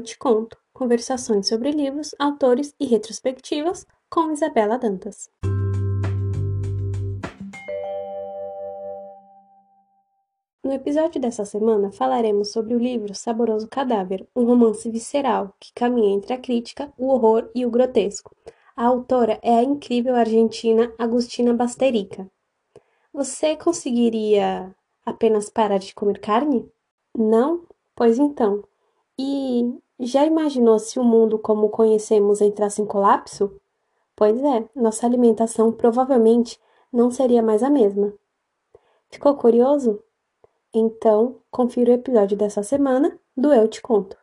Eu Te Conto, conversações sobre livros, autores e retrospectivas com Isabela Dantas. No episódio dessa semana falaremos sobre o livro Saboroso Cadáver, um romance visceral que caminha entre a crítica, o horror e o grotesco. A autora é a incrível argentina Agustina Basterica. Você conseguiria apenas parar de comer carne? Não? Pois então. E já imaginou se o mundo como conhecemos entrasse em colapso? Pois é, nossa alimentação provavelmente não seria mais a mesma. Ficou curioso? Então, confira o episódio dessa semana do Eu Te Conto.